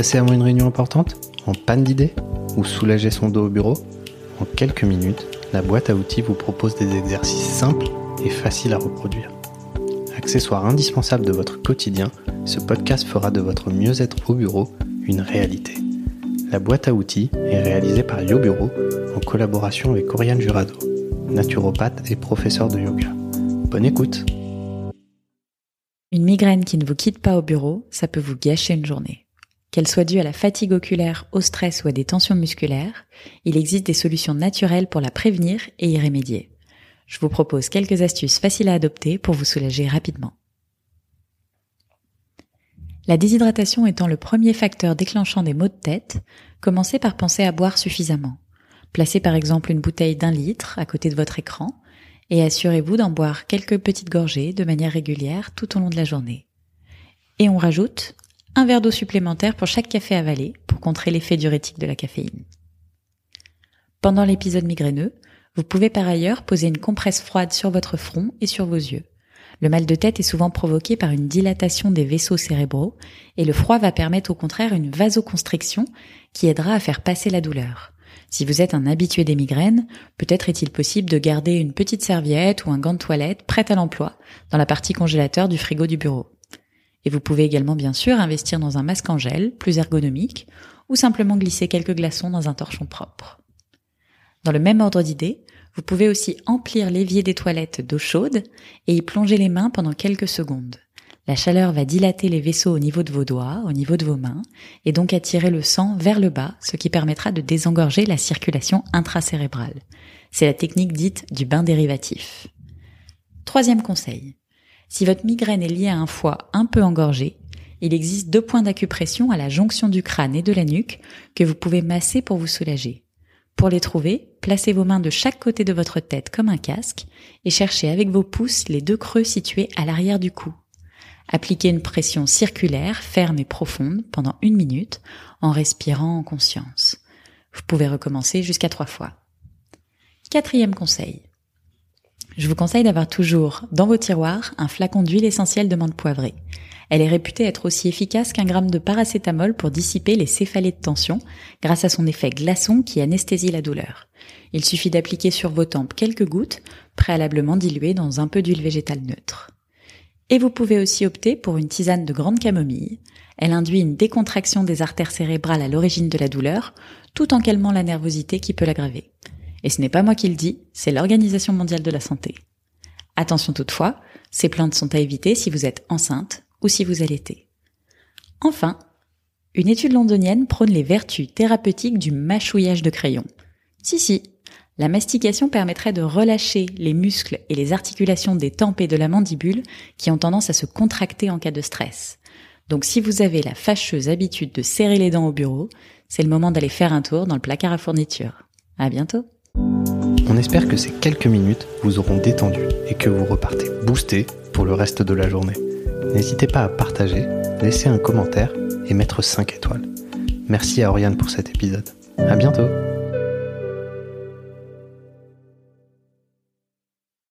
Stressé avant une réunion importante En panne d'idées Ou soulager son dos au bureau En quelques minutes, la boîte à outils vous propose des exercices simples et faciles à reproduire. Accessoire indispensable de votre quotidien, ce podcast fera de votre mieux-être au bureau une réalité. La boîte à outils est réalisée par YoBureau en collaboration avec Oriane Jurado, naturopathe et professeur de yoga. Bonne écoute Une migraine qui ne vous quitte pas au bureau, ça peut vous gâcher une journée. Qu'elle soit due à la fatigue oculaire, au stress ou à des tensions musculaires, il existe des solutions naturelles pour la prévenir et y remédier. Je vous propose quelques astuces faciles à adopter pour vous soulager rapidement. La déshydratation étant le premier facteur déclenchant des maux de tête, commencez par penser à boire suffisamment. Placez par exemple une bouteille d'un litre à côté de votre écran et assurez-vous d'en boire quelques petites gorgées de manière régulière tout au long de la journée. Et on rajoute un verre d'eau supplémentaire pour chaque café avalé pour contrer l'effet diurétique de la caféine. Pendant l'épisode migraineux, vous pouvez par ailleurs poser une compresse froide sur votre front et sur vos yeux. Le mal de tête est souvent provoqué par une dilatation des vaisseaux cérébraux et le froid va permettre au contraire une vasoconstriction qui aidera à faire passer la douleur. Si vous êtes un habitué des migraines, peut-être est-il possible de garder une petite serviette ou un gant de toilette prêt à l'emploi dans la partie congélateur du frigo du bureau. Et vous pouvez également bien sûr investir dans un masque en gel, plus ergonomique, ou simplement glisser quelques glaçons dans un torchon propre. Dans le même ordre d'idée, vous pouvez aussi emplir l'évier des toilettes d'eau chaude et y plonger les mains pendant quelques secondes. La chaleur va dilater les vaisseaux au niveau de vos doigts, au niveau de vos mains, et donc attirer le sang vers le bas, ce qui permettra de désengorger la circulation intracérébrale. C'est la technique dite du bain dérivatif. Troisième conseil. Si votre migraine est liée à un foie un peu engorgé, il existe deux points d'acupression à la jonction du crâne et de la nuque que vous pouvez masser pour vous soulager. Pour les trouver, placez vos mains de chaque côté de votre tête comme un casque et cherchez avec vos pouces les deux creux situés à l'arrière du cou. Appliquez une pression circulaire, ferme et profonde pendant une minute en respirant en conscience. Vous pouvez recommencer jusqu'à trois fois. Quatrième conseil. Je vous conseille d'avoir toujours dans vos tiroirs un flacon d'huile essentielle de menthe poivrée. Elle est réputée être aussi efficace qu'un gramme de paracétamol pour dissiper les céphalées de tension grâce à son effet glaçon qui anesthésie la douleur. Il suffit d'appliquer sur vos tempes quelques gouttes, préalablement diluées dans un peu d'huile végétale neutre. Et vous pouvez aussi opter pour une tisane de grande camomille. Elle induit une décontraction des artères cérébrales à l'origine de la douleur, tout en calmant la nervosité qui peut l'aggraver. Et ce n'est pas moi qui le dis, c'est l'Organisation mondiale de la santé. Attention toutefois, ces plantes sont à éviter si vous êtes enceinte ou si vous allaitez. Enfin, une étude londonienne prône les vertus thérapeutiques du mâchouillage de crayon. Si si, la mastication permettrait de relâcher les muscles et les articulations des tempes et de la mandibule qui ont tendance à se contracter en cas de stress. Donc si vous avez la fâcheuse habitude de serrer les dents au bureau, c'est le moment d'aller faire un tour dans le placard à fourniture. À bientôt! On espère que ces quelques minutes vous auront détendu et que vous repartez boosté pour le reste de la journée. N'hésitez pas à partager, laisser un commentaire et mettre 5 étoiles. Merci à Oriane pour cet épisode. À bientôt!